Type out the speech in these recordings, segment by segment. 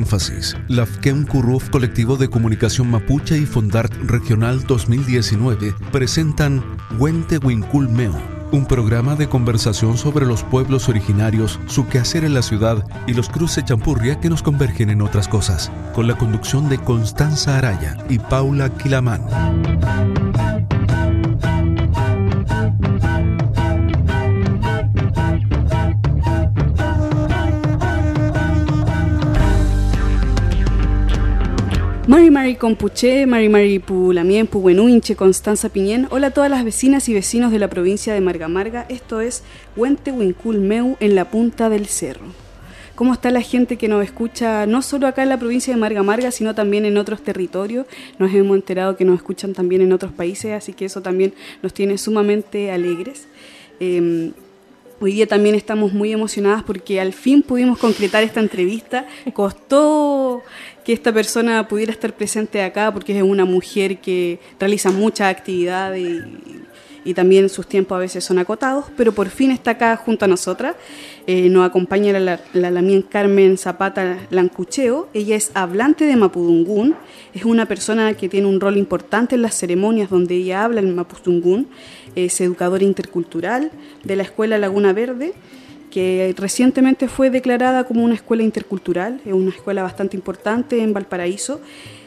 énfasis, la FKEM Curruf Colectivo de Comunicación Mapuche y Fondart Regional 2019 presentan Huente Wincul Meo, un programa de conversación sobre los pueblos originarios, su quehacer en la ciudad y los cruces champurria que nos convergen en otras cosas, con la conducción de Constanza Araya y Paula Quilamán. Mari Mari Compuché, Mari Mari Pulamien, Puguenuinche, Constanza Piñén. Hola a todas las vecinas y vecinos de la provincia de Marga Marga. Esto es Huente Huincul Meu en la punta del cerro. ¿Cómo está la gente que nos escucha no solo acá en la provincia de Marga Marga, sino también en otros territorios? Nos hemos enterado que nos escuchan también en otros países, así que eso también nos tiene sumamente alegres. Eh, Hoy día también estamos muy emocionadas porque al fin pudimos concretar esta entrevista. Costó que esta persona pudiera estar presente acá porque es una mujer que realiza muchas actividades y, y también sus tiempos a veces son acotados, pero por fin está acá junto a nosotras. Eh, nos acompaña la, la, Lamien Carmen Zapata Lancucheo. Ella es hablante de Mapudungún, es una persona que tiene un rol importante en las ceremonias donde ella habla en Mapudungún, es educadora intercultural de la Escuela Laguna Verde que recientemente fue declarada como una escuela intercultural, es una escuela bastante importante en Valparaíso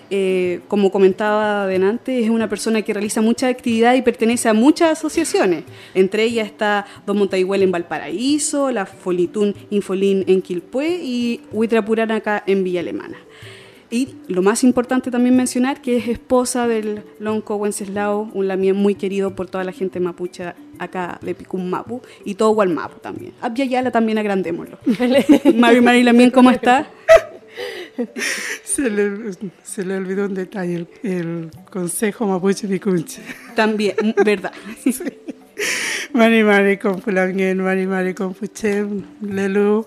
eh, como comentaba adelante, es una persona que realiza mucha actividad y pertenece a muchas asociaciones. Entre ellas está Don Montaiguel en Valparaíso, la Folitún Infolín en Quilpué y Huitrapurán acá en Villa Alemana. Y lo más importante también mencionar que es esposa del Lonco Wenceslao, un lamien muy querido por toda la gente mapuche acá de Picum Mapu y todo Gualmapu también. Abya también agrandémoslo. Mari Mari Lamien, ¿cómo está? Se, le, se le olvidó un detalle, el, el Consejo Mapuche Picunche. También, verdad. sí. Mari Mari con Fulangien, Mari Mari con Puche, Lelu,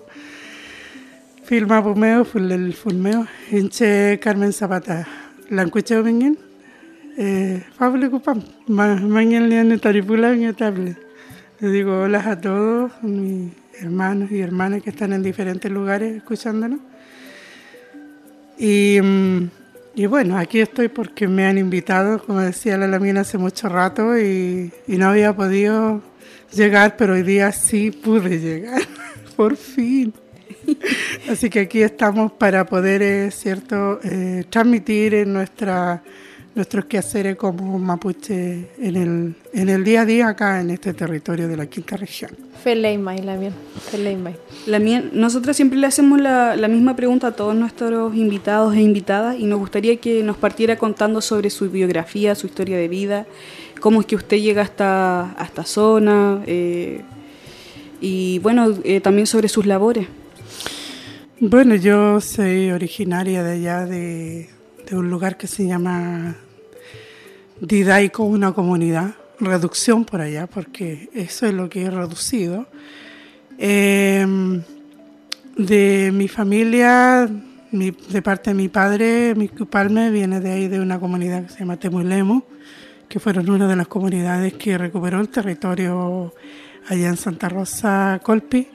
Filma Pumeo, Fulel Fulmeo, Hinche Carmen Zapata, Lancucheo Bingen, eh, Fable Cupam, Mañana Liane Taripula, Table. Le digo hola a todos mis hermanos y hermanas que están en diferentes lugares escuchándonos. Y, y, bueno, aquí estoy porque me han invitado, como decía la Lamina hace mucho rato, y, y, no había podido llegar, pero hoy día sí pude llegar, por fin. Así que aquí estamos para poder, eh, cierto, eh, transmitir en nuestra nuestros quehaceres como mapuche en el, en el día a día acá en este territorio de la quinta región. Feleimay, la mía. Feleimay. La mía, nosotros siempre le hacemos la, la, misma pregunta a todos nuestros invitados e invitadas y nos gustaría que nos partiera contando sobre su biografía, su historia de vida, cómo es que usted llega hasta, a esta zona eh, y bueno, eh, también sobre sus labores. Bueno, yo soy originaria de allá de, de un lugar que se llama Didaico, una comunidad, reducción por allá, porque eso es lo que he reducido. Eh, de mi familia, mi, de parte de mi padre, mi cupalme viene de ahí de una comunidad que se llama Temulemo, que fueron una de las comunidades que recuperó el territorio allá en Santa Rosa Colpi.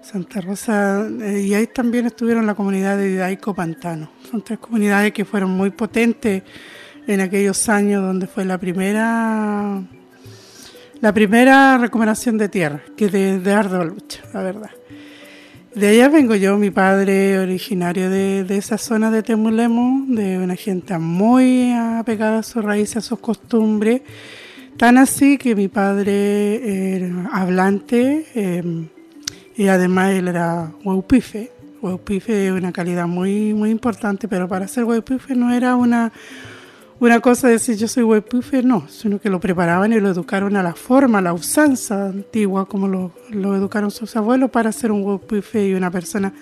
Santa Rosa, eh, y ahí también estuvieron la comunidad de Didaico Pantano. Son tres comunidades que fueron muy potentes en aquellos años donde fue la primera la primera recuperación de tierra, que de, de ardua lucha, la verdad. De allá vengo yo, mi padre originario de, de esa zona de Temulemo, de una gente muy apegada a sus raíces, a sus costumbres, tan así que mi padre era hablante eh, y además él era huaupife. Huaupife es una calidad muy, muy importante, pero para ser huaupife no era una una cosa es decir yo soy huepufe, no, sino que lo preparaban y lo educaron a la forma, a la usanza antigua, como lo, educaron sus abuelos para ser un huepufe y una persona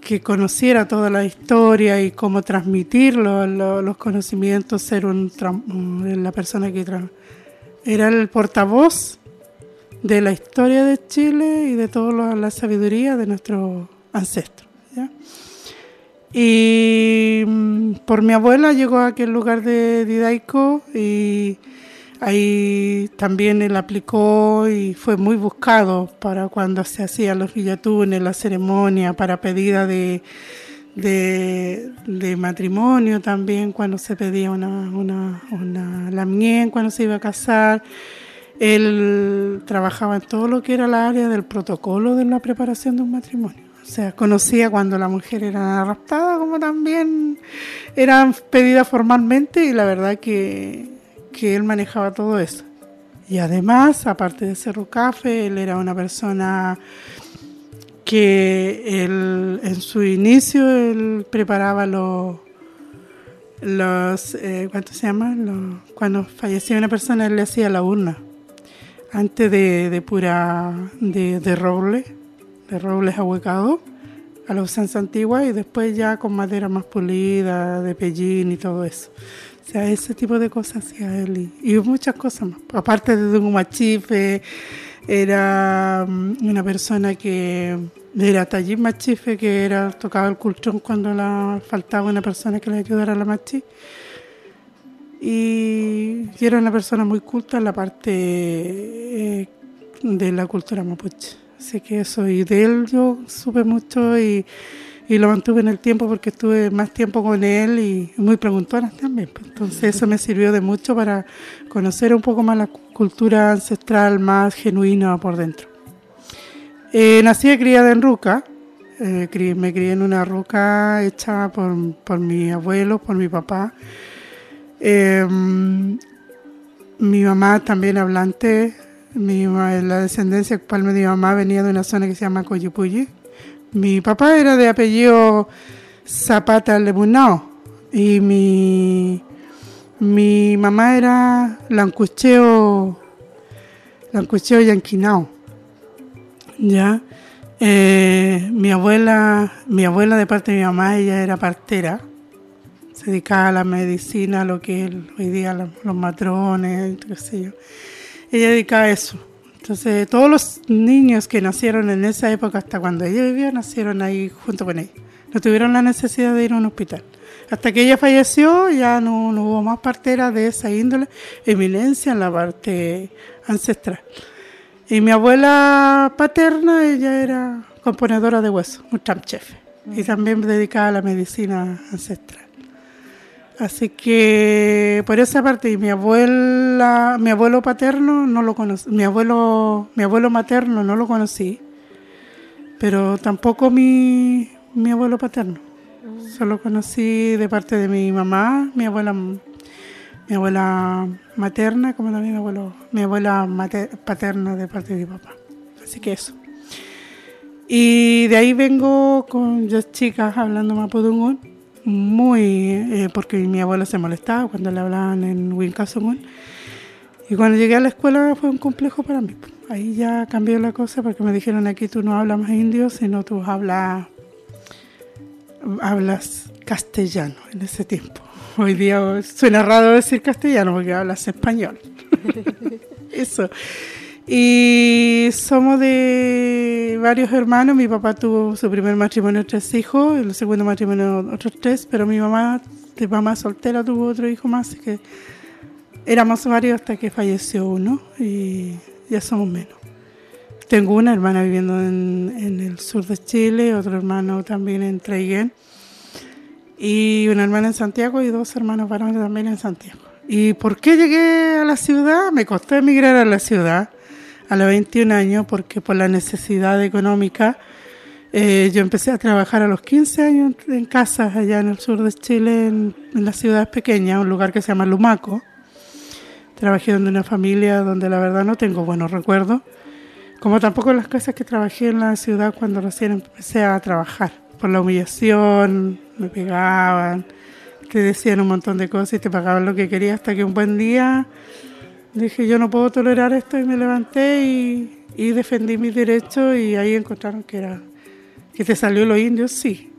que conociera toda la historia y cómo transmitirlo, lo, los conocimientos, ser un, la persona que era el portavoz de la historia de Chile y de toda la sabiduría de nuestros ancestros. Y mm, por mi abuela llegó a aquel lugar de Didaico y ahí también él aplicó y fue muy buscado para cuando se hacían los villatunes, la ceremonia, para pedida de, de, matrimonio también, cuando se pedía una, una, una lamien, cuando se iba a casar. Él trabajaba en todo lo que era la área del protocolo de la preparación de un matrimonio. O sea, conocía cuando la mujer era raptada, como también eran pedidas formalmente, y la verdad que, que él manejaba todo eso. Y además, aparte de ser Rucafe, él era una persona que él, en su inicio él preparaba los, los eh, ¿cuánto se llama? cuando fallecía una persona él le hacía la urna antes de, de pura de roble, de robles ahuecados a la usanza antigua y después ya con madera más pulida, de pellín y todo eso. O sea, ese tipo de cosas hacía él y, muchas cosas más. Aparte de un machife, era mm, una persona que era Tallín Machife, que era tocaba el cultrón cuando la, faltaba una persona que le ayudara a la machi. Y, era una persona muy culta en la parte eh, de la cultura mapuche. Así que eso, y de él yo supe mucho y y lo mantuve en el tiempo porque estuve más tiempo con él y muy preguntona también. Pues. Entonces eso me sirvió de mucho para conocer un poco más la cultura ancestral más genuina por dentro. Eh, nací y criada en Ruca, eh, me crié en una ruca hecha por, por mi abuelo, por mi papá. Em, mi mamá también hablante, mi, la descendencia actual de mi mamá venía de una zona que se llama Coyipulli, mi papá era de apellido Zapata Lebunao y mi, mi mamá era Lancucheo, Lancucheo Yanquinao. ¿Ya? Eh, mi abuela, mi abuela de parte de mi mamá, ella era partera, se dedicaba a la medicina, lo que es hoy día los, matrones, qué sé yo. Ella dedicaba a eso. Entonces, todos los niños que nacieron en esa época, hasta cuando ella vivía, nacieron ahí junto con ella. No tuvieron la necesidad de ir a un hospital. Hasta que ella falleció, ya no, hubo más parteras de esa índole, eminencia en la parte ancestral. Y mi abuela paterna, ella era componedora de huesos, un chef, y también dedicada a la medicina ancestral. Así que por esa parte, y mi abuela, mi abuelo paterno no lo conocí, mi abuelo, mi abuelo materno no lo conocí, pero tampoco mi, mi abuelo paterno. Solo conocí de parte de mi mamá, mi abuela, mi abuela materna, como también mi abuelo, mi abuela paterna de parte de mi papá. Así que eso. Y de ahí vengo con dos chicas hablando mapudungún muy, eh, porque mi abuela se molestaba cuando le hablaban en Wincasomón. Y cuando llegué a la escuela fue un complejo para mí. Ahí ya cambió la cosa porque me dijeron aquí tú no hablas más indio, sino tú hablas, hablas castellano en ese tiempo. Hoy día suena raro decir castellano porque hablas español. Eso. Y somos de varios hermanos. Mi papá tuvo su primer matrimonio tres hijos, el segundo matrimonio otros tres, pero mi mamá, de mamá soltera, tuvo otro hijo más, así que éramos varios hasta que falleció uno y ya somos menos. Tengo una hermana viviendo en, en el sur de Chile, otro hermano también en Traiguén, y una hermana en Santiago y dos hermanos varones también en Santiago. ¿Y por qué llegué a la ciudad? Me costó emigrar a la ciudad a los 21 años porque por la necesidad económica eh, yo empecé a trabajar a los 15 años en casas allá en el sur de Chile, en, en las ciudades pequeñas, un lugar que se llama Lumaco. Trabajé en una familia donde la verdad no tengo buenos recuerdos, como tampoco en las casas que trabajé en la ciudad cuando recién empecé a trabajar. Por la humillación, me pegaban, te decían un montón de cosas y te pagaban lo que querías hasta que un buen día Dije, yo no puedo tolerar esto y me levanté y, defendí mis derechos y ahí encontraron que era que te salió los indios, sí,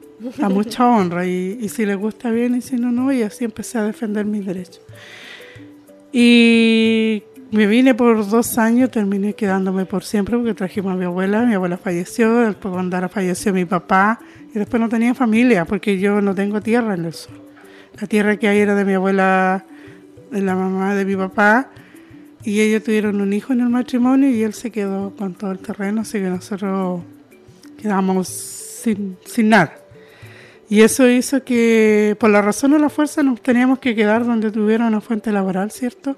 a mucha honra y, si les gusta bien y si no, no, y así empecé a defender mis derechos. Y me vine por dos años, terminé quedándome por siempre porque trajimos a mi abuela, mi abuela falleció, después cuando falleció mi papá y después no tenía familia porque yo no tengo tierra en el sur. La tierra que hay era de mi abuela, de la mamá de mi papá, y ellos tuvieron un hijo en el matrimonio y él se quedó con todo el terreno, así que nosotros quedamos sin, sin nada. Y eso hizo que, por la razón o la fuerza, nos teníamos que quedar donde tuviera una fuente laboral, ¿cierto?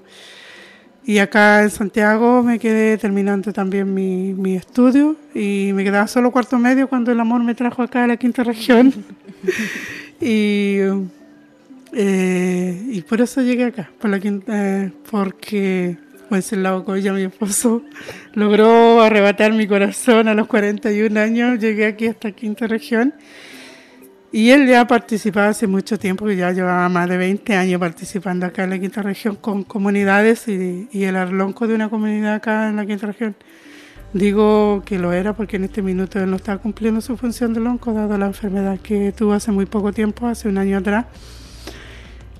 Y acá en Santiago me quedé terminando también mi, mi estudio y me quedaba solo cuarto medio cuando el amor me trajo acá a la quinta región. y, eh, y por eso llegué acá, por la quinta, eh, porque Wenceslao Coya, mi esposo, logró arrebatar mi corazón a los 41 años. Llegué aquí a esta quinta región. Y él ya participaba hace mucho tiempo, ya llevaba más de 20 años participando acá en la quinta región con comunidades y, y el arlonco de una comunidad acá en la quinta región. Digo que lo era porque en este minuto él no está cumpliendo su función de lonco, dado la enfermedad que tuvo hace muy poco tiempo, hace un año atrás.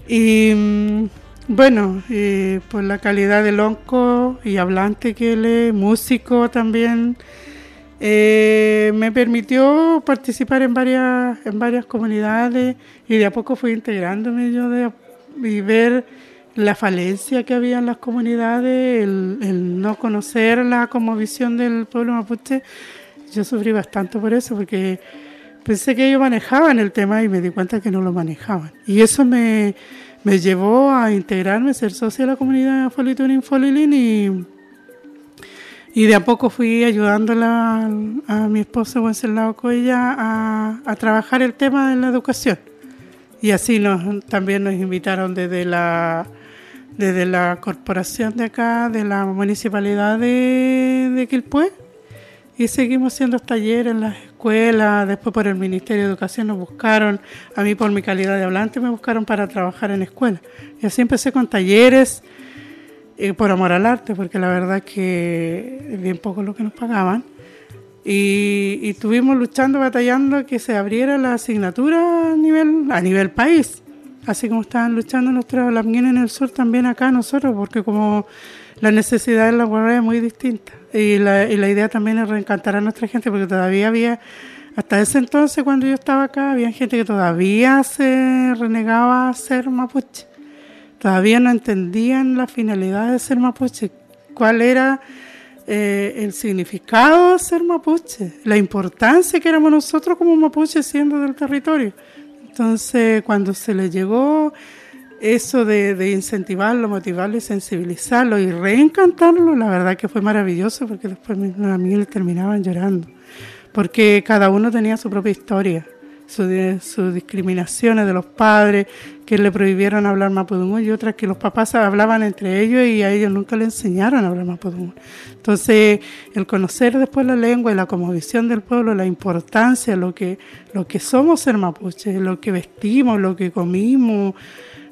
Y mm, bueno, eh, por la calidad del onco y hablante que él es, músico también, eh, me permitió participar en varias, en varias comunidades y de a poco fui integrándome yo de, y ver la falencia que había en las comunidades, el, el no conocerla como visión del pueblo mapuche. Yo sufrí bastante por eso, porque pensé que ellos manejaban el tema y me di cuenta que no lo manejaban. Y eso me, me llevó a integrarme, ser socia de la comunidad Folitunin Folilin y, y de a poco fui ayudándola a, mi esposo Wenceslao Coella a, a trabajar el tema de la educación. Y así nos, también nos invitaron desde la, desde la corporación de acá, de la municipalidad de, de y seguimos haciendo talleres en las escuelas, después por el Ministerio de Educación nos buscaron, a mí por mi calidad de hablante me buscaron para trabajar en escuelas. Y así empecé con talleres eh, por amor al arte, porque la verdad que es bien poco lo que nos pagaban. Y, y estuvimos luchando, batallando que se abriera la asignatura a nivel, a nivel país, así como estaban luchando nuestros lamguines en el sur, también acá nosotros, porque como la necesidad en la guardia es muy distinta. Y la, y la idea también es reencantar a nuestra gente, porque todavía había, hasta ese entonces cuando yo estaba acá, había gente que todavía se renegaba a ser mapuche. Todavía no entendían la finalidad de ser mapuche, cuál era eh, el significado de ser mapuche, la importancia que éramos nosotros como mapuche siendo del territorio. Entonces, cuando se le llegó eso de, de, incentivarlo, motivarlo y sensibilizarlo y reencantarlo, la verdad que fue maravilloso porque después mis amigos terminaban llorando, porque cada uno tenía su propia historia, sus su discriminaciones de los padres que le prohibieron hablar mapudungun y otras que los papás hablaban entre ellos y a ellos nunca le enseñaron a hablar mapudungun. Entonces, el conocer después la lengua y la visión del pueblo, la importancia, lo que, lo que somos ser mapuche, lo que vestimos, lo que comimos,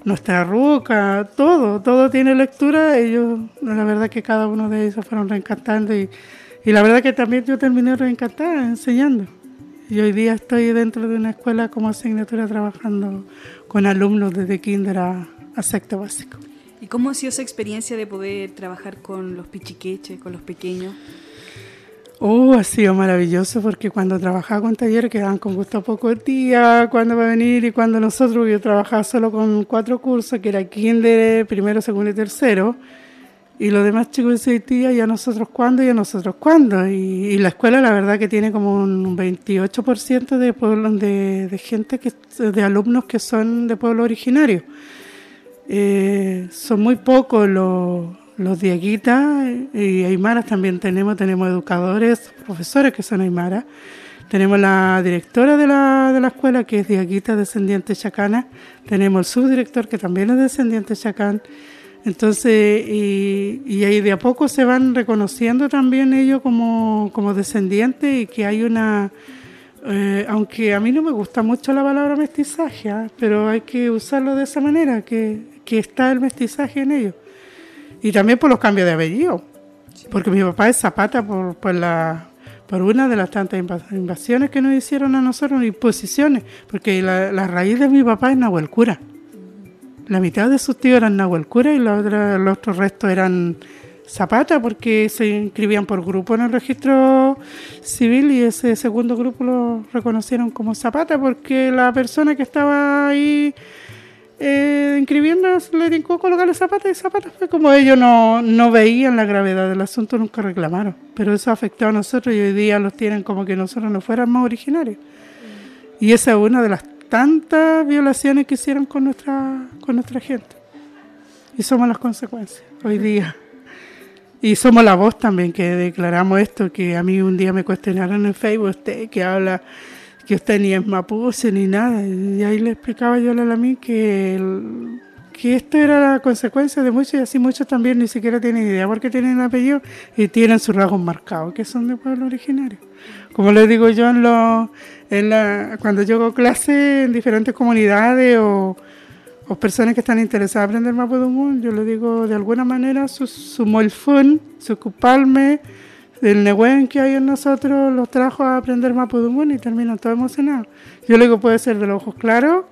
nuestra ruca, todo, todo tiene lectura. Ellos, la verdad que cada uno de ellos fueron reencantando y, y la verdad que también yo terminé reencantada enseñando. Y hoy día estoy dentro de una escuela como asignatura trabajando con alumnos desde kinder a, a sexto básico. ¿Y cómo ha sido esa experiencia de poder trabajar con los pichiqueches, con los pequeños? Oh, ha sido maravilloso porque cuando trabajaba con talleres quedaban con gusto pocos días, cuando va a venir y cuando nosotros, yo trabajaba solo con cuatro cursos, que era kinder, primero, segundo y tercero, y los demás chicos de tía, ya nosotros cuándo y a nosotros cuándo. Y, y, la escuela la verdad que tiene como un 28% de, pueblo, de, de gente, que, de alumnos que son de pueblo originario. Eh, son muy pocos los los dieguitas y aymaras también tenemos, tenemos educadores, profesores que son aymaras, tenemos la directora de la, de la escuela que es dieguita descendiente chacana, tenemos el subdirector que también es descendiente chacán, entonces, y, y ahí de a poco se van reconociendo también ellos como, como descendientes y que hay una, eh, aunque a mí no me gusta mucho la palabra mestizaje, ¿eh? pero hay que usarlo de esa manera, que, que está el mestizaje en ellos y también por los cambios de apellido, sí. porque mi papá es Zapata por, por, la, por una de las tantas invasiones que nos hicieron a nosotros, imposiciones, porque la, la raíz de mi papá es Nahuel Cura. La mitad de sus tíos eran Nahuel Cura y la otra, los otros restos eran Zapata, porque se inscribían por grupo en el registro civil y ese segundo grupo lo reconocieron como Zapata, porque la persona que estaba ahí eh, inscribiendo le tincó colocarle zapatos y zapatos. Fue como ellos no, no veían la gravedad del asunto, nunca reclamaron. Pero eso afectó a nosotros y hoy día los tienen como que nosotros no fuéramos originarios. Y esa es una de las tantas violaciones que hicieron con nuestra, con nuestra gente. Y somos las consecuencias hoy día. Y somos la voz también que declaramos esto, que a mí un día me cuestionaron en Facebook, usted que habla que usted ni es mapuche ni nada. Y ahí le explicaba yo a la mí que, que esto era la consecuencia de muchos y así muchos también ni siquiera tienen idea porque tienen apellido y tienen sus rasgos marcados, que son de pueblo originario. Como les digo yo en, lo, en la, cuando yo hago clases en diferentes comunidades o o personas que están interesadas en aprender Mapudungun, yo le digo de alguna manera su, su su cupalme, el negüen que hay en nosotros los trajo a aprender Mapudungun y terminan todo emocionados. Yo le digo puede ser de los ojos claros,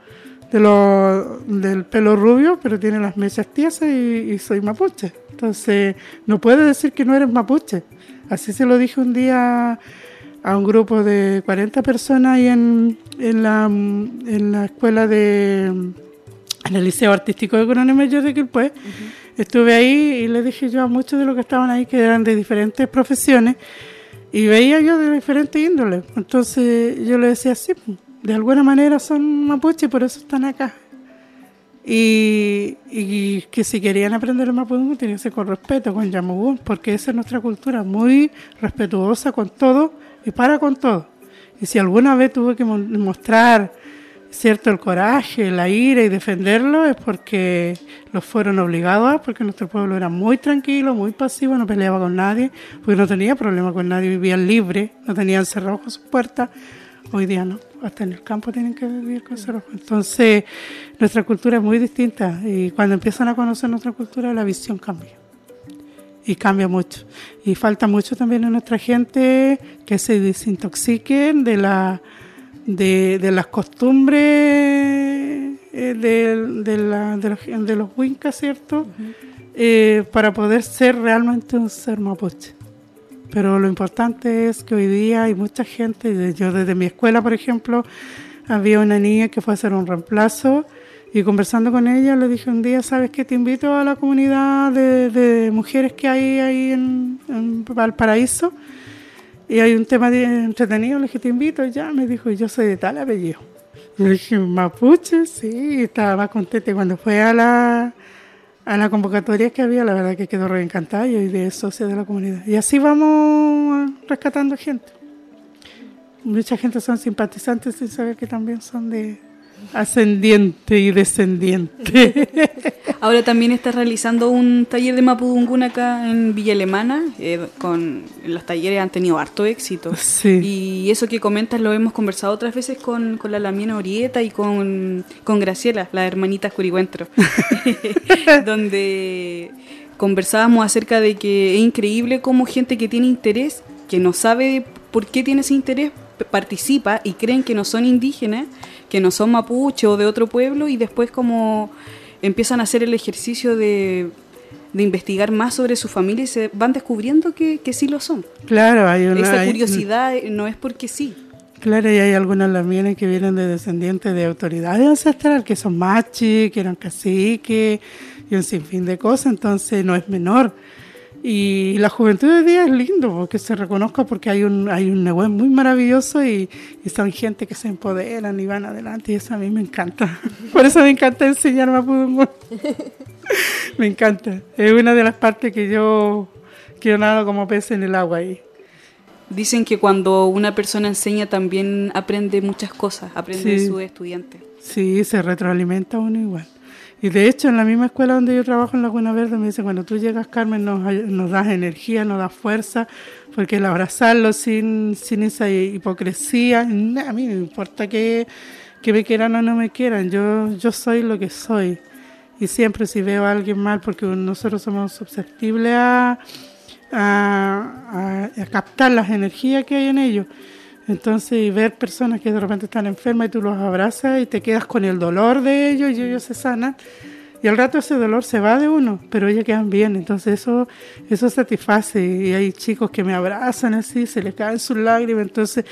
de lo, del pelo rubio, pero tiene las mechas tiesas y, soy mapuche. Entonces, no puede decir que no eres mapuche. Así se lo dije un día a un grupo de 40 personas ahí en, en, la, en la escuela de en el Liceo Artístico de Coronel Mayor de Quilpué. Estuve ahí y le dije yo a muchos de los que estaban ahí que eran de diferentes profesiones y veía yo de diferentes índoles. Entonces yo le decía, sí, pues, de alguna manera son mapuche y por eso están acá. Y, que si querían aprender el mapudungun tenían que ser con respeto, con yamugún, porque esa es nuestra cultura, muy respetuosa con todo y para con todo. Y si alguna vez tuve que mostrar cierto el coraje, la ira y defenderlo es porque los fueron obligados, porque nuestro pueblo era muy tranquilo, muy pasivo, no peleaba con nadie, porque no tenía problema con nadie, vivían libres, no tenían cerrojos con sus puertas. Hoy día no, hasta en el campo tienen que vivir con cerrojos. Entonces, nuestra cultura es muy distinta y cuando empiezan a conocer nuestra cultura, la visión cambia. Y cambia mucho. Y falta mucho también a nuestra gente que se desintoxiquen de la de, de las costumbres eh, de, de, la, de, los, de los Wincas, ¿cierto? Eh, para poder ser realmente un ser mapuche. Pero lo importante es que hoy día hay mucha gente, yo desde mi escuela, por ejemplo, había una niña que fue a hacer un reemplazo y conversando con ella le dije un día, ¿sabes qué? Te invito a la comunidad de, de mujeres que hay ahí en, en Valparaíso y hay un tema entretenido, le dije, te invito, ya, me dijo, yo soy de tal apellido. le dije, mapuche, sí, estaba más contenta. Y cuando fue a la, a la convocatoria que había, la verdad que quedó reencantada y de socia de la comunidad. Y así vamos rescatando gente. Mucha gente son simpatizantes sin saber que también son de, ascendiente y descendiente. Ahora también estás realizando un taller de Mapudungun acá en Villa Alemana. Eh, con los talleres han tenido harto éxito. Y eso que comentas lo hemos conversado otras veces con, con la Lamiana Orieta y con, con Graciela, la hermanita Curigüentro, donde conversábamos acerca de que es increíble cómo gente que tiene interés, que no sabe por qué tiene ese interés, participa y creen que no son indígenas que no son mapuche o de otro pueblo y después como empiezan a hacer el ejercicio de, investigar más sobre su familia y se van descubriendo que, que sí lo son. Claro, hay una... Esa curiosidad no es porque sí. Claro, y hay algunas lamienes que vienen de descendientes de autoridades ancestrales, que son machi, que eran caciques y un sinfín de cosas, entonces no es menor. Y la juventud de hoy día es lindo que se reconozca porque hay un hay un negocio muy maravilloso y, y, son gente que se empoderan y van adelante y eso a mí me encanta. Por eso me encanta enseñar Mapudungun. me encanta. Es una de las partes que yo quiero nada como pez en el agua ahí. Dicen que cuando una persona enseña también aprende muchas cosas, aprende de su estudiante. Sí, se retroalimenta uno igual. Y de hecho, en la misma escuela donde yo trabajo en Laguna Verde, me dice, cuando tú llegas, Carmen, nos, nos das energía, nos das fuerza, porque el abrazarlo sin, sin esa hipocresía, a mí me importa que, que me quieran o no me quieran, yo, yo soy lo que soy. Y siempre si veo a alguien mal, porque nosotros somos susceptibles a, a captar las energías que hay en ellos. Entonces, ver personas que de repente están enfermas y tú los abrazas y te quedas con el dolor de ellos y ellos se sanan. Y al rato ese dolor se va de uno, pero ellos quedan bien. Entonces eso, eso satisface. Y hay chicos que me abrazan así, se les caen sus lágrimas. Entonces,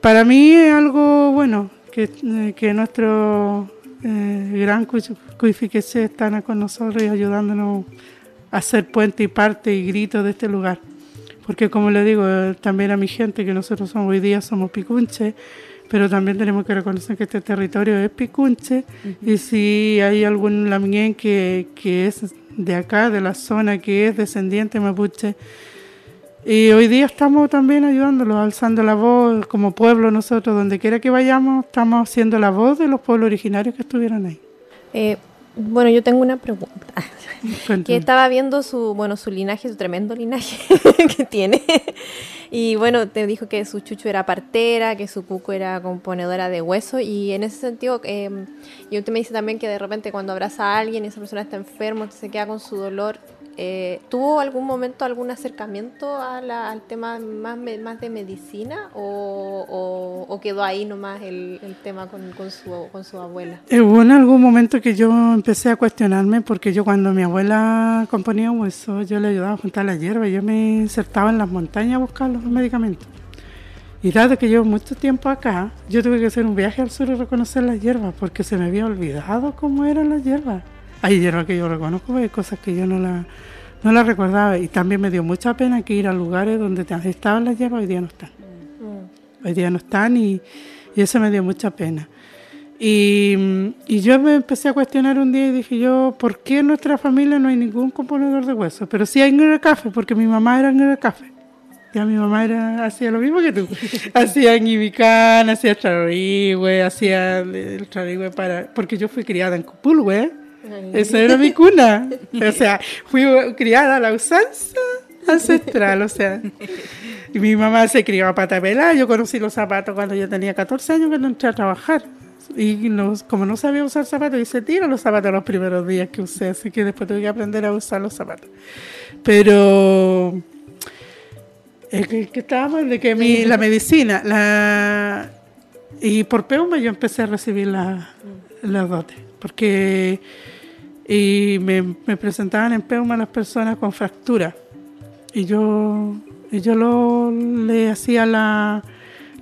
para mí es algo bueno que, eh, que nuestro eh, gran Cuifiqueche están con nosotros y ayudándonos a ser puente y parte y grito de este lugar porque como le digo también a mi gente que nosotros somos, hoy día somos picunches, pero también tenemos que reconocer que este territorio es picunche y si hay algún lamien que, que es de acá, de la zona, que es descendiente mapuche, y hoy día estamos también ayudándolos, alzando la voz como pueblo nosotros, donde quiera que vayamos, estamos haciendo la voz de los pueblos originarios que estuvieron ahí. Eh, bueno, yo tengo una pregunta. que estaba viendo su, bueno, su linaje, su tremendo linaje que tiene. y bueno, te dijo que su chucho era partera, que su cuco era componedora de hueso. Y en ese sentido, eh, y usted me dice también que de repente cuando abraza a alguien y esa persona está enfermo, se queda con su dolor. Eh, ¿Tuvo algún momento algún acercamiento al tema más, de medicina o, quedó ahí nomás el, tema con, su, abuela? Eh, hubo en algún momento que yo empecé a cuestionarme porque yo cuando mi abuela componía hueso, yo le ayudaba a juntar la hierba, yo me insertaba en las montañas a buscar los medicamentos. Y dado que llevo mucho tiempo acá, yo tuve que hacer un viaje al sur y reconocer las hierbas porque se me había olvidado cómo eran las hierbas. Hay hierbas que yo reconozco, hay cosas que yo no las no la recordaba y también me dio mucha pena que ir a lugares donde estaban las hierbas hoy día no están. Mm. Hoy día no están y, eso me dio mucha pena. Y, yo me empecé a cuestionar un día y dije yo, ¿por qué en nuestra familia no hay ningún componedor de huesos? Pero sí hay en café, porque mi mamá era en café. Ya mi mamá era, hacía lo mismo que tú. hacía ñibicán, hacía charigüe, hacía el charigüe para... Porque yo fui criada en Cupulwe, esa era mi cuna. O sea, fui criada a la usanza ancestral, o sea. Y mi mamá se crió a pata pelada. Yo conocí los zapatos cuando yo tenía 14 años cuando entré a trabajar. Y como no sabía usar zapatos, hice tiro los zapatos los primeros días que usé, así que después tuve que aprender a usar los zapatos. Pero el que, estábamos de que mi, la medicina, la y por Peuma yo empecé a recibir las la dotes, porque y me, presentaban en Peuma las personas con fractura. Y yo, y yo lo, le hacía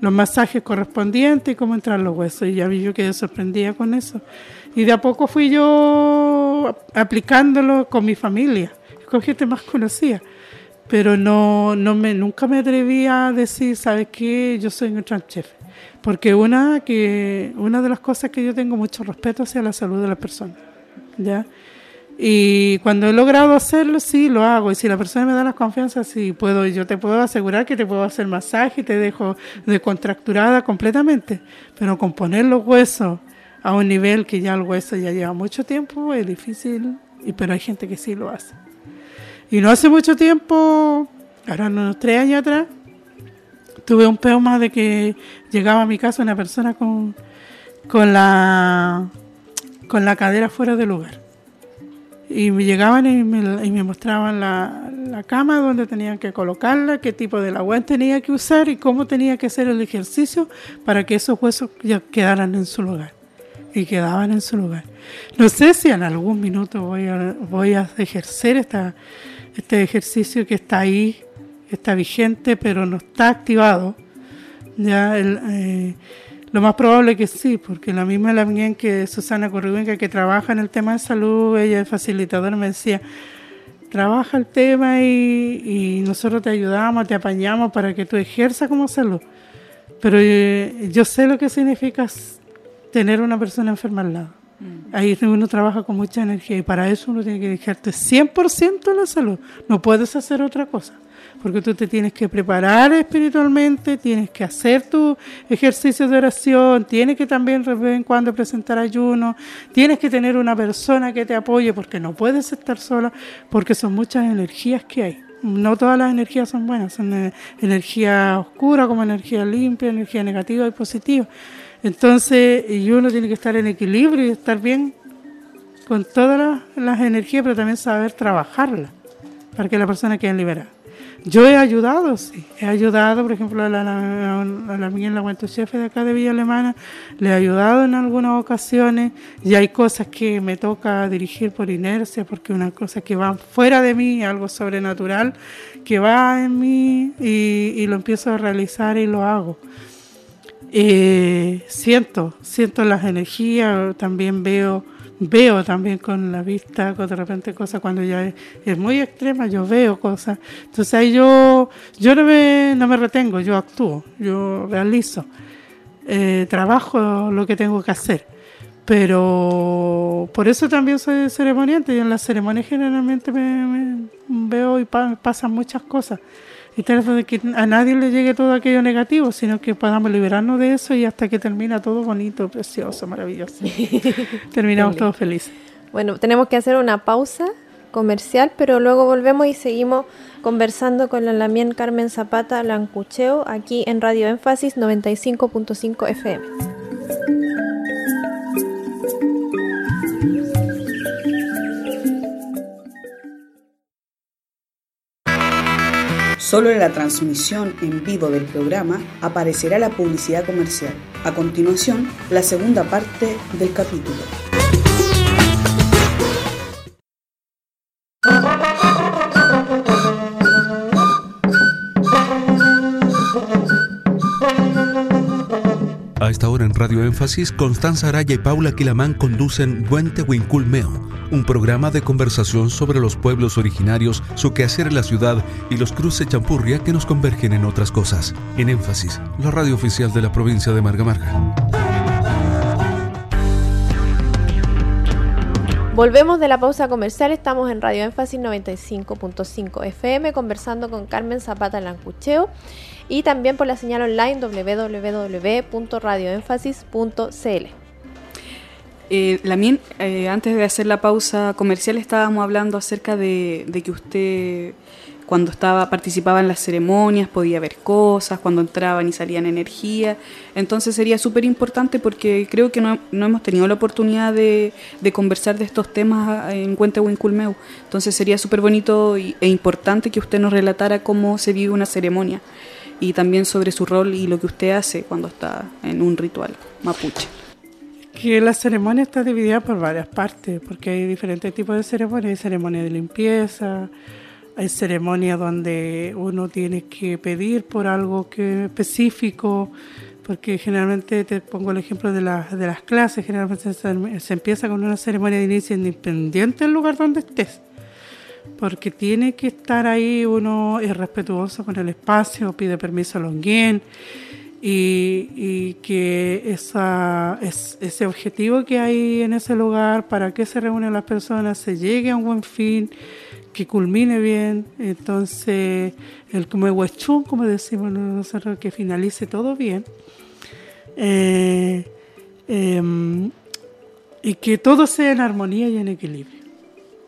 los masajes correspondientes y cómo entrar los huesos. Y ya vi yo quedé sorprendida con eso. Y de a poco fui yo aplicándolo con mi familia. Con gente más conocida. Pero no, no me, nunca me atreví a decir, ¿sabes qué? Yo soy un chef. Porque una, que, una de las cosas que yo tengo mucho respeto hacia la salud de la persona. ¿ya? Y cuando he logrado hacerlo, sí, lo hago. Y si la persona me da la confianza, sí, puedo. Yo te puedo asegurar que te puedo hacer masaje y te dejo descontracturada completamente. Pero con poner los huesos a un nivel que ya el hueso ya lleva mucho tiempo es difícil. Y, pero hay gente que sí lo hace. Y no hace mucho tiempo, ahora unos tres años atrás, tuve un peo más de que llegaba a mi casa una persona con, con la con la cadera fuera de lugar. Y me llegaban y me, mostraban la, cama donde tenían que colocarla, qué tipo de agua tenía que usar y cómo tenía que hacer el ejercicio para que esos huesos ya quedaran en su lugar. Y quedaban en su lugar. No sé si en algún minuto voy a, voy a ejercer esta, este ejercicio que está ahí, está vigente, pero no está activado. Ya eh, lo más probable que sí, porque la misma que Susana Corribuenca, que trabaja en el tema de salud, ella es facilitadora, me decía, trabaja el tema y, nosotros te ayudamos, te apañamos para que tú ejerzas como salud. Pero eh, yo sé lo que significa tener una persona enferma al lado. Mm. Ahí uno trabaja con mucha energía y para eso uno tiene que dejarte 100% la salud. No puedes hacer otra cosa porque tú te tienes que preparar espiritualmente, tienes que hacer tu ejercicio de oración, tienes que también de vez en cuando presentar ayuno, tienes que tener una persona que te apoye porque no puedes estar sola, porque son muchas energías que hay. No todas las energías son buenas, son eh, energía oscura como energía limpia, energía negativa y positiva. Entonces, y uno tiene que estar en equilibrio y estar bien con todas las, energías, pero también saber trabajarlas para que la persona quede liberada. Yo he ayudado, sí. He ayudado, por ejemplo, a la, a la, Miguel la Jefe de acá de Villa Alemana. Le he ayudado en algunas ocasiones. Y hay cosas que me toca dirigir por inercia, porque una cosa que va fuera de mí, algo sobrenatural, que va en mí y, lo empiezo a realizar y lo hago. Eh, siento, siento las energías, también veo veo también con la vista, de repente cosas cuando ya es, muy extrema, yo veo cosas. Entonces ahí yo, yo no me, no me retengo, yo actúo, yo realizo. eh, trabajo lo que tengo que hacer. Pero por eso también soy ceremoniante y en las ceremonias generalmente me, veo y pasan muchas cosas. Y trato de que a nadie le llegue todo aquello negativo, sino que podamos liberarnos de eso y hasta que termina todo bonito, precioso, maravilloso. Terminamos todos felices. Bueno, tenemos que hacer una pausa comercial, pero luego volvemos y seguimos conversando con la Lamien Carmen Zapata Lancucheo aquí en Radio Énfasis 95.5 FM. Solo en la transmisión en vivo del programa aparecerá la publicidad comercial. A continuación, la segunda parte del capítulo. Radio Énfasis, Constanza Araya y Paula Quilamán conducen Huente Huinculmeo, un programa de conversación sobre los pueblos originarios, su quehacer en la ciudad y los cruces champurria que nos convergen en otras cosas. En Énfasis, la radio oficial de la provincia de Marga Marga. Volvemos de la pausa comercial, estamos en Radio Énfasis 95.5 FM conversando con Carmen Zapata Lancucheo y también por la señal online www.radioénfasis.cl. Eh, Lamien, eh, antes de hacer la pausa comercial estábamos hablando acerca de, que usted cuando estaba participaba en las ceremonias podía ver cosas, cuando entraban y salían energía. Entonces sería súper importante porque creo que no, hemos tenido la oportunidad de, conversar de estos temas en Cuente Winculmeu. Entonces sería súper bonito e importante que usted nos relatara cómo se vive una ceremonia y también sobre su rol y lo que usted hace cuando está en un ritual mapuche. Que la ceremonia está dividida por varias partes, porque hay diferentes tipos de ceremonias. Hay ceremonia de limpieza, hay ceremonia donde uno tiene que pedir por algo que específico, porque generalmente te pongo el ejemplo de, de las clases, generalmente se, empieza con una ceremonia de inicio independiente del lugar donde estés porque tiene que estar ahí uno es respetuoso con el espacio, pide permiso a los y, que esa, ese objetivo que hay en ese lugar, para que se reúnen las personas, se llegue a un buen fin, que culmine bien. Entonces, el como como decimos nosotros, que finalice todo bien. Eh, em, y que todo sea en armonía y en equilibrio.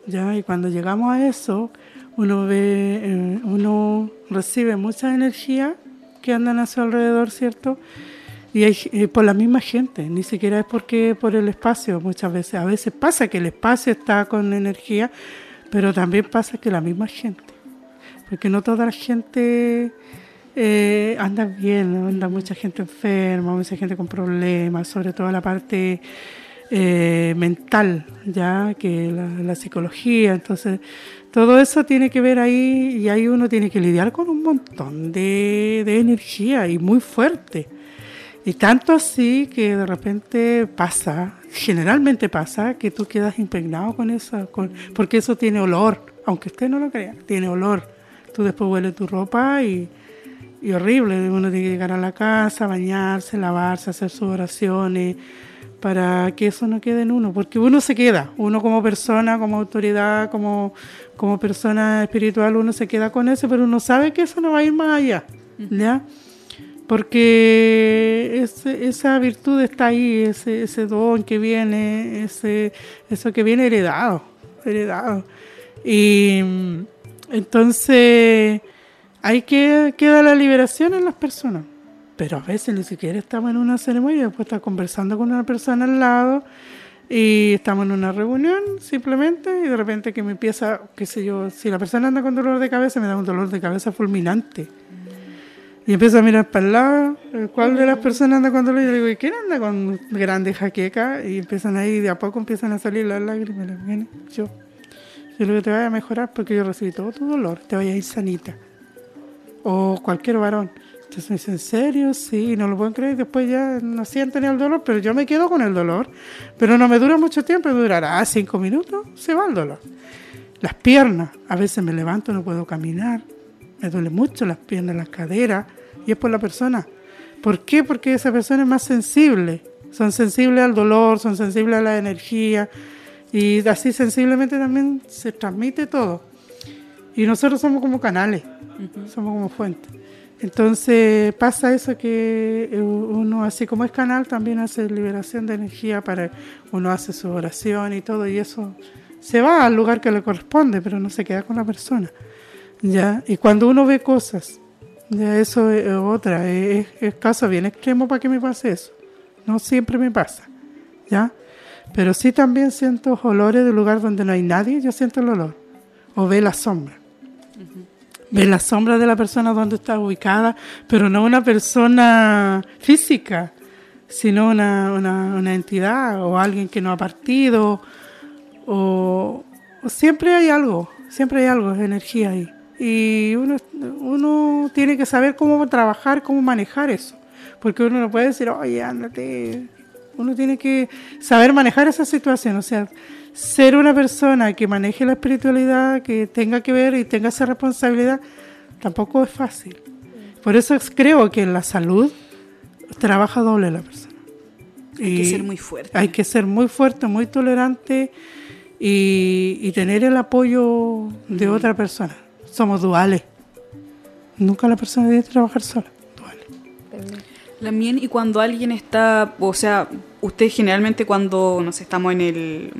¿ya? Y cuando llegamos a eso, uno ve, eh, uno recibe mucha energía que andan a su alrededor, ¿cierto? Y hay, eh, por la misma gente, ni siquiera es porque por el espacio muchas veces. A veces pasa que el espacio está con energía, pero también pasa que la misma gente. Porque no toda la gente eh, anda bien, anda mucha gente enferma, mucha gente con problemas, sobre todo la parte eh, mental, ya que la, psicología, entonces todo eso tiene que ver ahí y ahí uno tiene que lidiar con un montón de, energía y muy fuerte. Y tanto así que de repente pasa, generalmente pasa, que tú quedas impregnado con eso, porque eso tiene olor, aunque usted no lo crea, tiene olor. Tú después hueles tu ropa y, y horrible, uno tiene que llegar a la casa, bañarse, lavarse, hacer sus oraciones para que eso no quede en uno, porque uno se queda, uno como persona, como autoridad, como, como persona espiritual, uno se queda con eso, pero uno sabe que eso no va a ir más allá, ¿ya? Porque esa virtud está ahí, ese, ese don que viene, ese, eso que viene heredado, heredado. Y entonces hay que, queda la liberación en las personas pero a veces ni siquiera estamos en una ceremonia, después está conversando con una persona al lado y estamos en una reunión simplemente y de repente que me empieza, qué sé yo, si la persona anda con dolor de cabeza, me da un dolor de cabeza fulminante. Y empiezo a mirar para el lado, ¿cuál de las personas anda con dolor? Y yo digo, ¿y quién anda con grande jaqueca? Y empiezan ahí, de a poco empiezan a salir las lágrimas. Yo, yo lo que te vaya a mejorar porque yo recibí todo tu dolor, te vaya a ir sanita. O cualquier varón. Entonces me dice, ¿en serio? Sí, no lo pueden creer. Después ya no sienten el dolor, pero yo me quedo con el dolor. Pero no me dura mucho tiempo, durará cinco minutos, se va el dolor. Las piernas, a veces me levanto, no puedo caminar. Me duele mucho las piernas, las caderas, y es por la persona. ¿Por qué? Porque esa persona es más sensible. Son sensibles al dolor, son sensibles a la energía y así sensiblemente también se transmite todo. Y nosotros somos como canales, somos como fuentes. Entonces pasa eso que uno, así como es canal, también hace liberación de energía para uno hace su oración y todo, y eso se va al lugar que le corresponde, pero no se queda con la persona. ¿ya? Y cuando uno ve cosas, ya eso es otra, es, es caso bien extremo para que me pase eso. No siempre me pasa, ¿ya? Pero sí también siento olores de lugar donde no hay nadie, yo siento el olor. O ve la sombra ve la sombra de la persona donde está ubicada, pero no una persona física, sino una, una, entidad o alguien que no ha partido, o, siempre hay algo, siempre hay algo, energía ahí. Y uno, uno tiene que saber cómo trabajar, cómo manejar eso, porque uno no puede decir, oye, ándate, uno tiene que saber manejar esa situación, o sea, ser una persona que maneje la espiritualidad, que tenga que ver y tenga esa responsabilidad, tampoco es fácil. Por eso creo que en la salud trabaja doble la persona. Hay que ser muy fuerte. Hay que ser muy fuerte, muy tolerante y, tener el apoyo de otra persona. Somos duales. Nunca la persona debe trabajar sola. Duales. También, y cuando alguien está, o sea, usted generalmente cuando nos estamos en el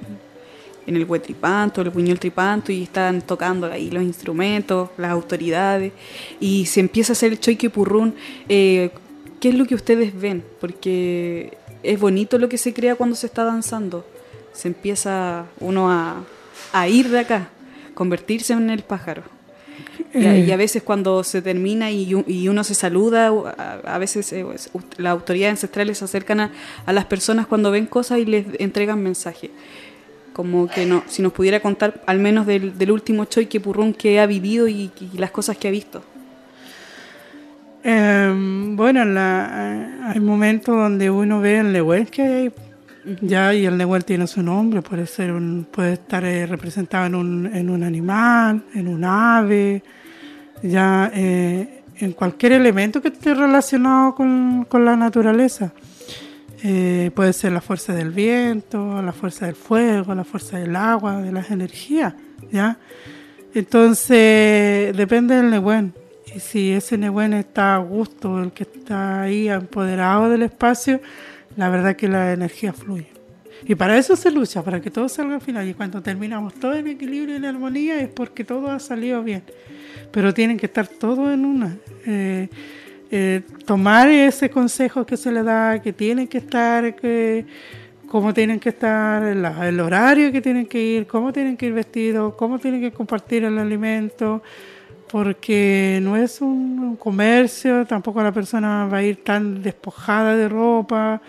en el huetripanto, el puñol tripanto y están tocando ahí los instrumentos, las autoridades y se empieza a hacer el choique purrún. Eh, ¿Qué es lo que ustedes ven? Porque es bonito lo que se crea cuando se está danzando. Se empieza uno a, a ir de acá, convertirse en el pájaro. Y a, eh. veces cuando se termina y, y uno se saluda, a, veces eh, las autoridades ancestrales se acercan a, a, las personas cuando ven cosas y les entregan mensajes como que no, si nos pudiera contar al menos del, último Choy Purrún que ha vivido y, las cosas que ha visto. Em, bueno, hay momentos donde uno ve el Nehuel que hay, ya, y el Nehuel tiene su nombre, puede ser un, puede estar eh, representado en un, en un animal, en un ave, ya eh, en cualquier elemento que esté relacionado con, con la naturaleza. Eh, puede ser la fuerza del viento, la fuerza del fuego, la fuerza del agua, de las energías, ¿ya? Entonces, depende del Nehuen. Y si ese Nehuen está a gusto, el que está ahí empoderado del espacio, la verdad que la energía fluye. Y para eso se lucha, para que todo salga al final. Y cuando terminamos todo en equilibrio y en armonía es porque todo ha salido bien. Pero tienen que estar todos en una. Eh, eh, tomar ese consejo que se le da, que tienen que estar, que, cómo tienen que estar, el horario que tienen que ir, cómo tienen que ir vestidos, cómo tienen que compartir el alimento, porque no es un, comercio, tampoco la persona va a ir tan despojada de ropa,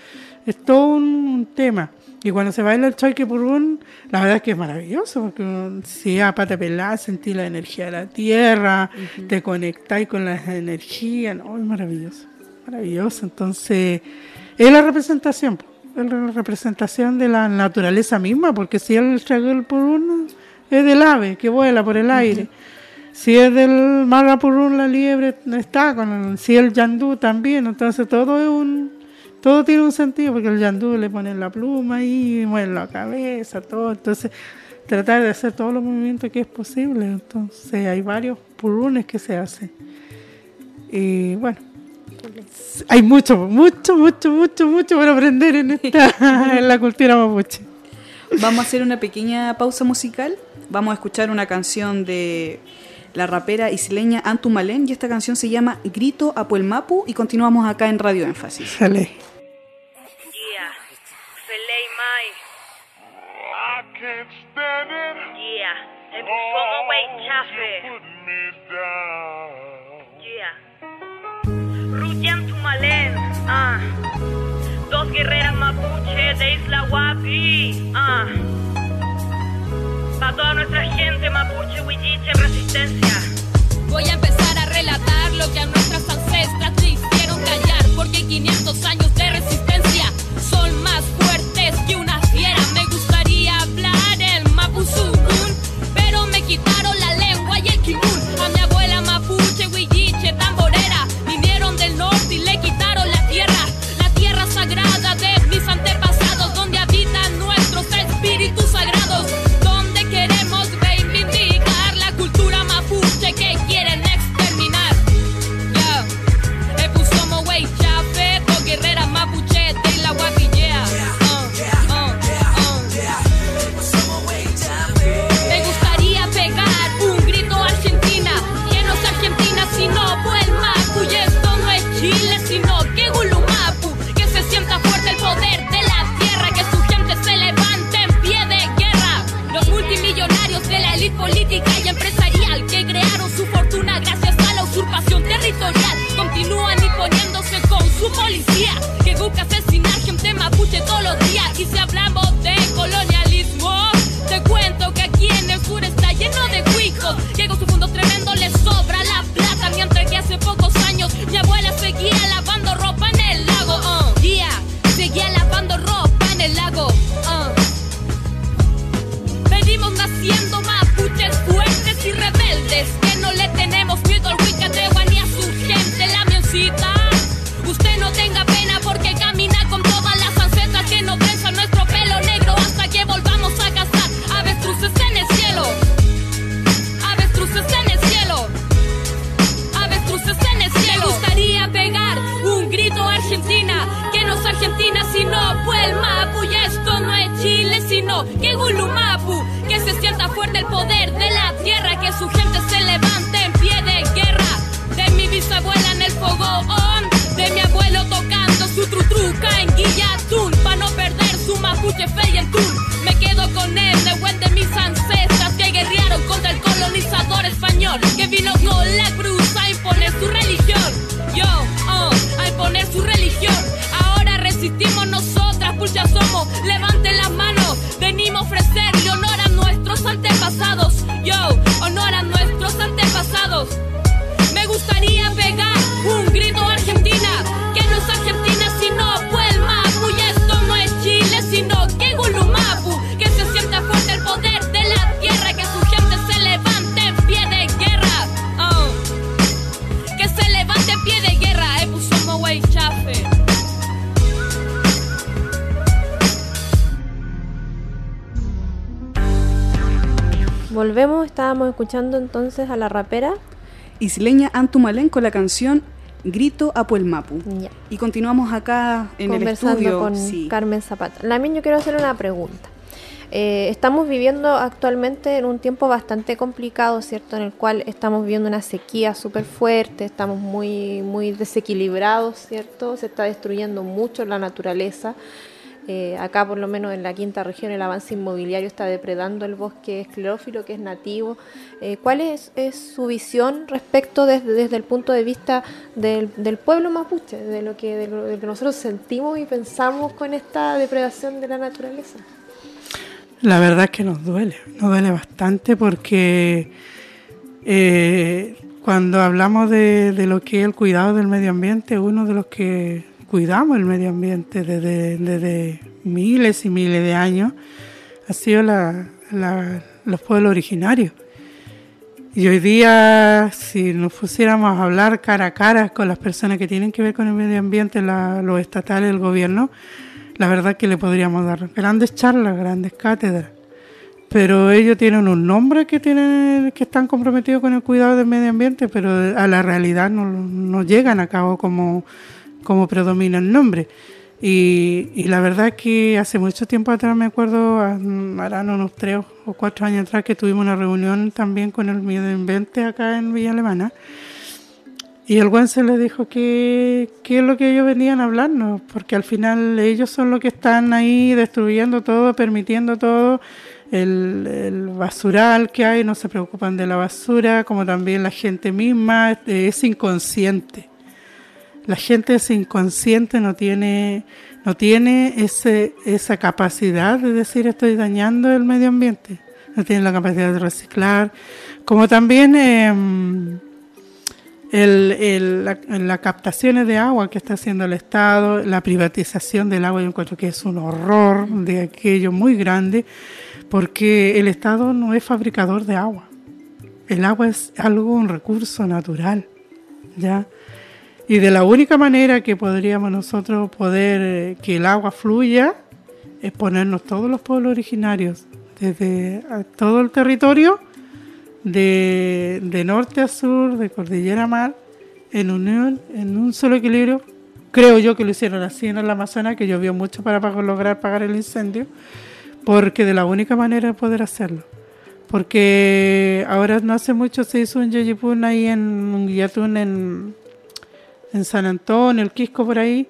es todo un tema. Y cuando se baila el choque purún, la verdad es que es maravilloso, porque si a pata pelada sentí la energía de la tierra, te conectáis con las energías, no, es maravilloso, maravilloso. Entonces, es la representación, es la representación de la naturaleza misma, porque si el choque purún es del ave que vuela por el aire. Si es del purún, la liebre está con si el yandú también, entonces todo es un todo tiene un sentido porque el yandú le pone la pluma y mueve la cabeza, todo. Entonces, tratar de hacer todos los movimientos que es posible. Entonces, hay varios purunes que se hacen. Y bueno, hay mucho, mucho, mucho, mucho, mucho para aprender en, esta, en la cultura mapuche. Vamos a hacer una pequeña pausa musical. Vamos a escuchar una canción de la rapera isleña Antu Malén y esta canción se llama Grito a Puelmapu y continuamos acá en Radio Énfasis. Sale. oh. Ah. Dos guerreras mapuche de Isla Guapi. Toda nuestra gente mapuche, huilliche en resistencia. Voy a empezar a relatar lo que a nuestras ancestras te hicieron callar. Porque 500 años de resistencia son más fuertes que una Volvemos, estábamos escuchando entonces a la rapera. Isleña Antumalén con la canción Grito a Puelmapu. Ya. Y continuamos acá en el conversando estudio. con sí. Carmen Zapata. Lamin, yo quiero hacer una pregunta. Eh, estamos viviendo actualmente en un tiempo bastante complicado, ¿cierto? En el cual estamos viviendo una sequía súper fuerte, estamos muy, muy desequilibrados, ¿cierto? Se está destruyendo mucho la naturaleza. Eh, acá, por lo menos en la quinta región, el avance inmobiliario está depredando el bosque esclerófilo, que es nativo. Eh, ¿Cuál es, es su visión respecto desde, desde el punto de vista del, del pueblo mapuche, de lo, que, de lo de lo que nosotros sentimos y pensamos con esta depredación de la naturaleza? La verdad es que nos duele, nos duele bastante porque eh, cuando hablamos de, de lo que es el cuidado del medio ambiente, uno de los que cuidamos el medio ambiente desde, desde miles y miles de años ha sido la- los pueblos originarios. Y hoy día, si nos pusiéramos a hablar cara a cara con las personas que tienen que ver con el medio ambiente, la- los estatales, el gobierno, la verdad que le podríamos dar grandes charlas, grandes cátedras. Pero ellos tienen un nombre que tienen, que están comprometidos con el cuidado del medio ambiente, pero a la realidad no, no llegan a cabo como, como predomina el nombre. Y, y la verdad que hace mucho tiempo atrás, me acuerdo, harán unos tres o cuatro años atrás, que tuvimos una reunión también con el medio ambiente acá en Villa Alemana. Y el buen le dijo que, que es lo que ellos venían a hablarnos, porque al final ellos son los que están ahí destruyendo todo, permitiendo todo, el, el basural que hay, no se preocupan de la basura, como también la gente misma es inconsciente. La gente es inconsciente, no tiene, no tiene ese, esa capacidad de decir estoy dañando el medio ambiente, no tiene la capacidad de reciclar, como también... el- la, las captaciones de agua que está haciendo el Estado, la privatización del agua, yo encuentro que es un horror de aquello muy grande, porque el Estado no es fabricador de agua. El agua es algo, un recurso natural, ¿ya? Y de la única manera que podríamos nosotros poder eh, que el agua fluya es ponernos todos los pueblos originarios, desde todo el territorio, de, de norte a sur, de cordillera a mar, en unión, en un solo equilibrio. Creo yo que lo hicieron así en el Amazonas, que llovió mucho para pa- lograr pagar el incendio, porque de la única manera de poder hacerlo. Porque ahora no hace mucho se hizo un Yoyipun ahí en un en, en San Antonio, el Quisco por ahí.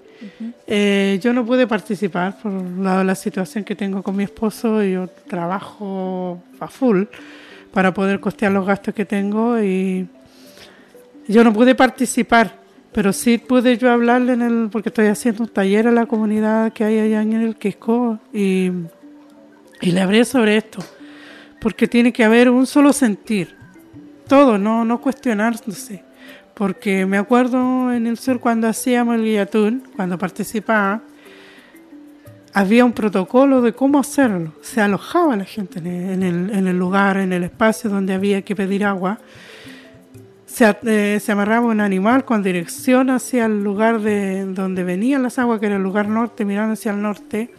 Eh, yo no pude participar por la, la situación que tengo con mi esposo. Yo trabajo a full para poder costear los gastos que tengo y Yo no pude participar, pero sí pude yo hablarle en el, porque estoy haciendo un taller a la comunidad que hay allá en el Quisco y, y le hablé sobre esto, porque tiene que haber un solo sentir, todo, no, no cuestionándose, porque me acuerdo en el sur cuando hacíamos el guillatún, cuando participaba, había un protocolo de cómo hacerlo, se alojaba la gente en el, lugar, en el espacio donde había que pedir agua, eh, se, amarraba un animal con dirección hacia el lugar de donde venían las aguas, que era el lugar norte, mirando hacia el norte.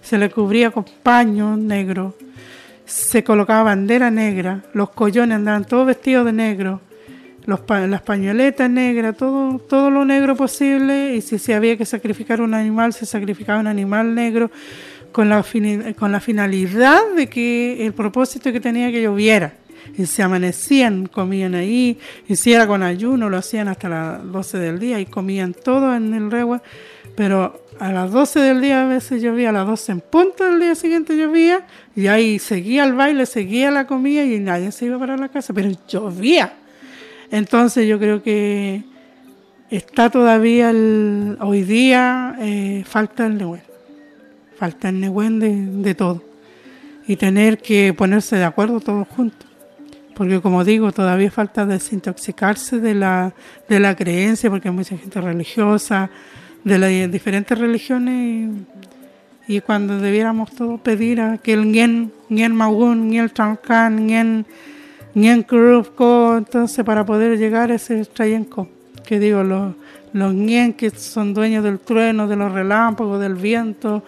Se le cubría con paño negro. Se colocaba bandera negra. Los collones andaban todos vestidos de negro. Las pañoletas negras, todo, todo lo negro posible. Y si se había que sacrificar un animal, se sacrificaba un animal negro con la, con la finalidad de que el propósito que tenía que lloviera y se amanecían, comían ahí, y si con ayuno, lo hacían hasta las 12 del día y comían todo en el regua, pero a las 12 del día a veces llovía, a las 12 en punto del día siguiente llovía, y ahí seguía el baile, seguía la comida y nadie se iba para la casa, pero llovía. Entonces yo creo que está todavía el, hoy día, eh, falta el Nehuen, falta el Nehuen de, de todo, y tener que ponerse de acuerdo todos juntos. Porque como digo, todavía falta desintoxicarse de la, de la creencia, porque hay mucha gente religiosa, de las diferentes religiones, y, cuando debiéramos todos pedir a que el Nien, Nien Magun, Nien Trancan, Nien, Nien Kurufko, entonces para poder llegar a ese Trayenko, que digo, los, los que son dueños del trueno, de los relámpagos, del viento,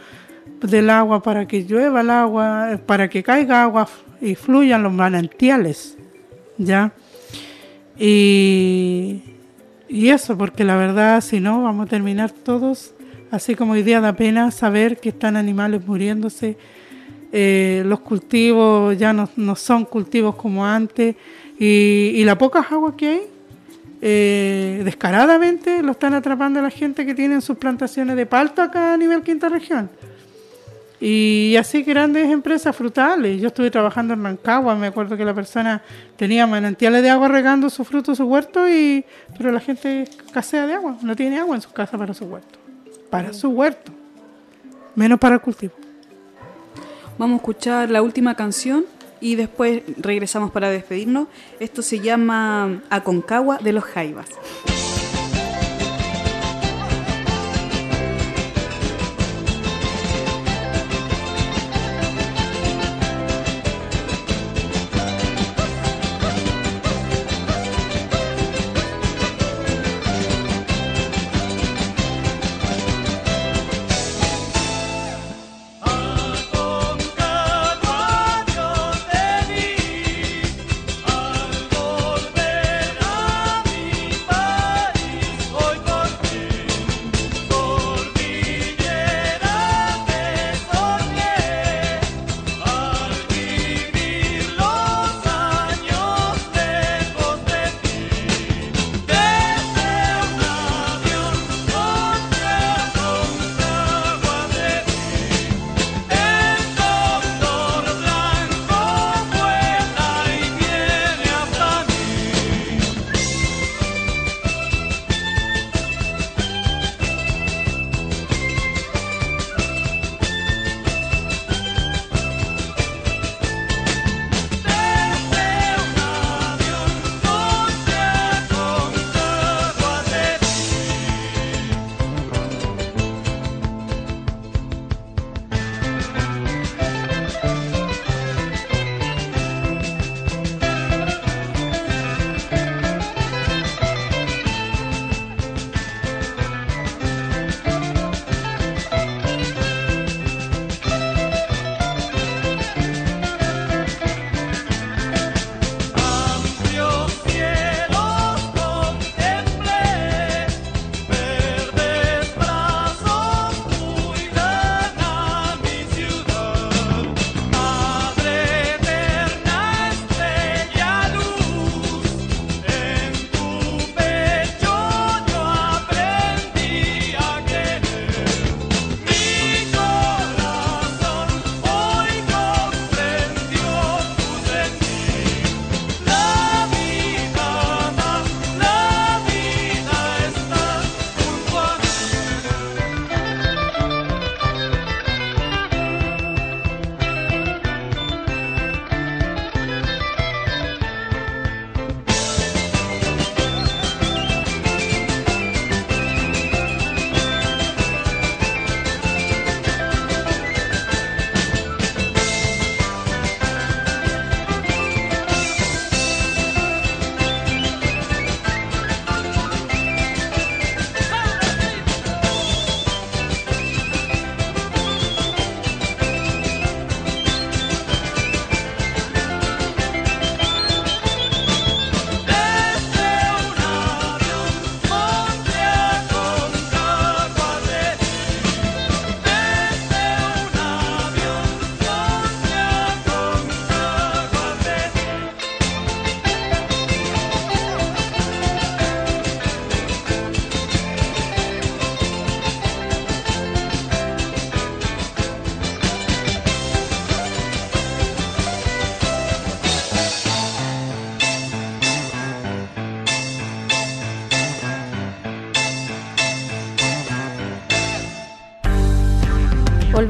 del agua, para que llueva el agua, para que caiga agua y fluyan los manantiales. ¿ya? Y, eso, porque la verdad, si no, vamos a terminar todos, así como hoy día da pena saber que están animales muriéndose, eh, los cultivos ya no, son cultivos como antes, y, la poca agua que hay, eh, descaradamente lo están atrapando la gente que tiene sus plantaciones de palto acá a nivel quinta región. Y así grandes empresas frutales. Yo estuve trabajando en Rancagua, me acuerdo que la persona tenía manantiales de agua regando su fruto, su huerto, y, pero la gente escasea de agua, no tiene agua en su casa para su huerto. Para su huerto, menos para el cultivo. Vamos a escuchar la última canción y después regresamos para despedirnos. Esto se llama Aconcagua de los Jaivas.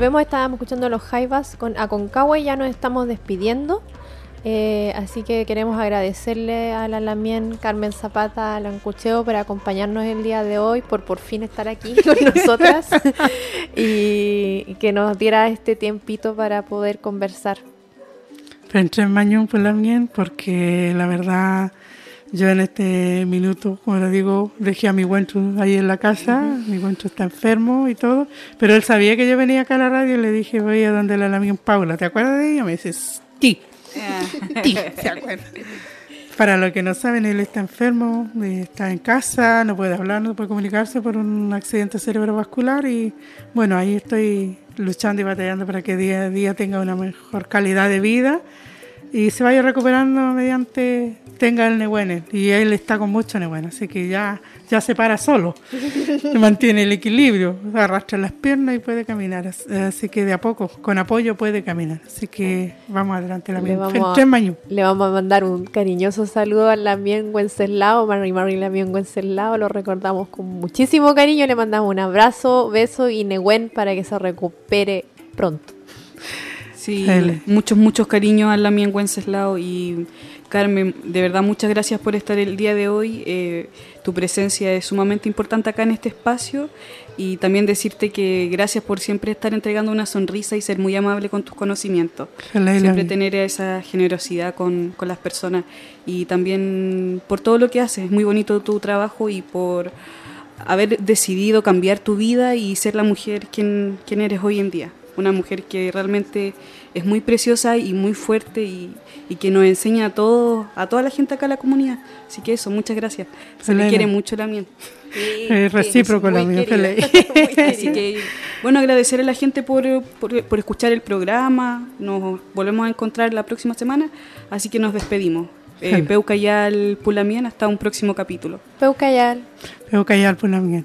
Volvemos, estábamos escuchando los Jaivas con Aconcagua y ya nos estamos despidiendo. Eh, así que queremos agradecerle a la Lamien Carmen Zapata Lancucheo por acompañarnos el día de hoy, por por fin estar aquí con nosotras y, que nos diera este tiempito para poder conversar. Entré en Mañón por la porque la verdad yo en este minuto, como le digo, dejé a mi guancho ahí en la casa, mi guancho está enfermo y todo, pero él sabía que yo venía acá a la radio y le dije, voy a donde la Lamien Paula, ¿te acuerdas de ella? Me dice, sí. Para los que no saben, él está enfermo, está en casa, no puede hablar, no puede comunicarse por un accidente cerebrovascular y bueno, ahí estoy luchando y batallando para que día a día tenga una mejor calidad de vida y se vaya recuperando mediante tenga el Nebuene. Y él está con mucho Nebuene, así que ya, ya se para solo, mantiene el equilibrio, arrastra las piernas y puede caminar. Así que de a poco, con apoyo puede caminar. Así que vamos adelante, la le vamos, a, le vamos a mandar un cariñoso saludo a Lamien Wenceslao, Mari Mari Lamien Wenceslao, lo recordamos con muchísimo cariño, le mandamos un abrazo, beso y Nehuen para que se recupere pronto. Sí, muchos, muchos cariños a Lamien Wenceslao y Carmen, de verdad muchas gracias por estar el día de hoy. Eh, tu presencia es sumamente importante acá en este espacio y también decirte que gracias por siempre estar entregando una sonrisa y ser muy amable con tus conocimientos. siempre tener esa generosidad con, con, las personas y también por todo lo que haces. Es muy bonito tu trabajo y por haber decidido cambiar tu vida y ser la mujer quien, quien eres hoy en día. Una mujer que realmente es muy preciosa y muy fuerte y, que nos enseña a todos, a toda la gente acá en la comunidad. Así que eso, muchas gracias. Se le quiere mucho la miel. recíproco la miel. Así que, bueno, agradecer a la gente por, por, escuchar el programa. Nos volvemos a encontrar la próxima semana, así que nos despedimos. Eh, Peucayal Pulamien, hasta un próximo capítulo. Peucayal. Peucayal Pulamien.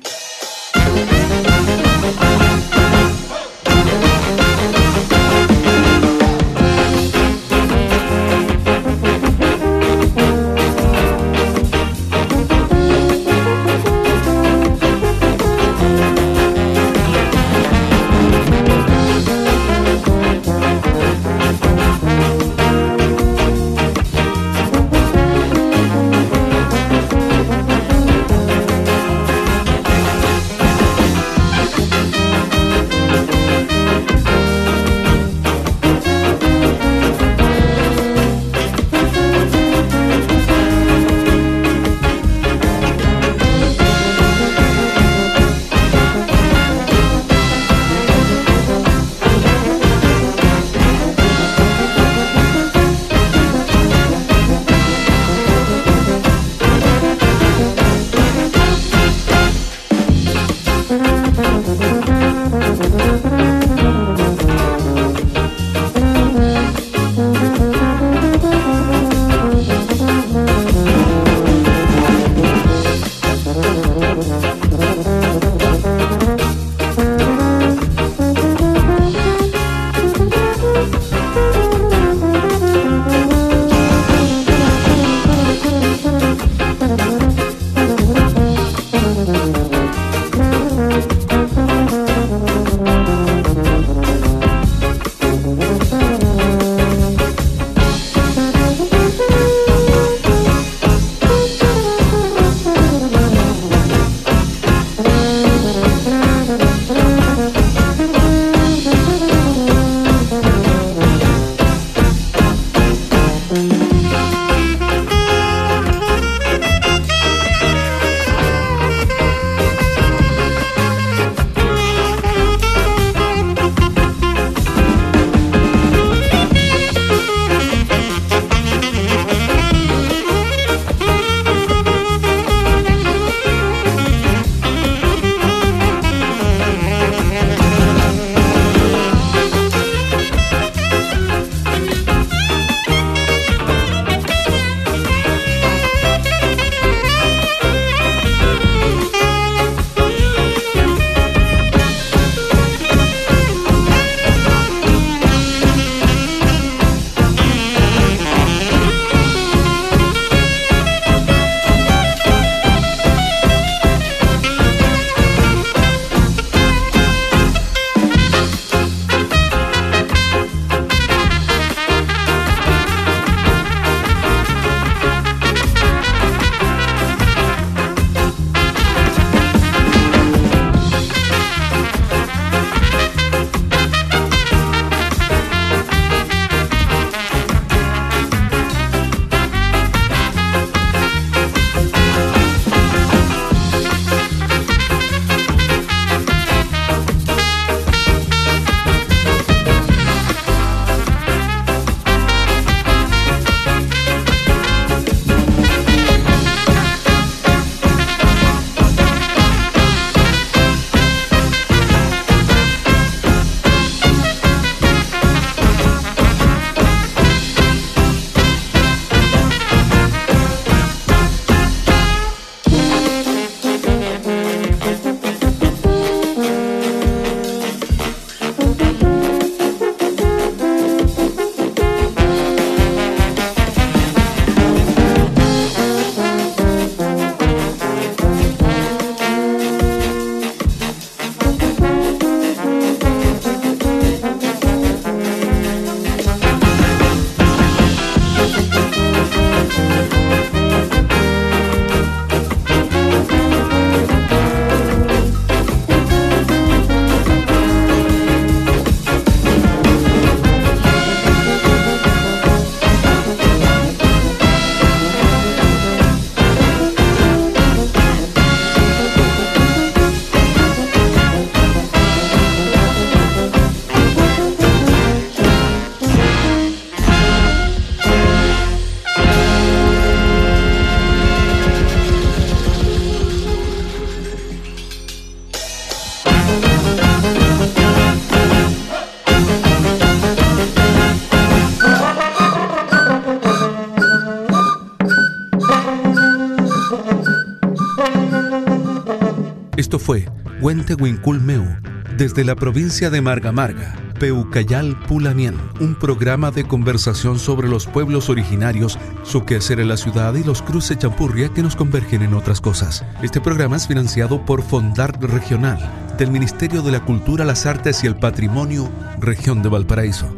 Desde la provincia de Marga Marga, Peucayal Pulamien, un programa de conversación sobre los pueblos originarios, su quehacer en la ciudad y los cruces champurria que nos convergen en otras cosas. Este programa es financiado por Fondart Regional, del Ministerio de la Cultura, las Artes y el Patrimonio, Región de Valparaíso.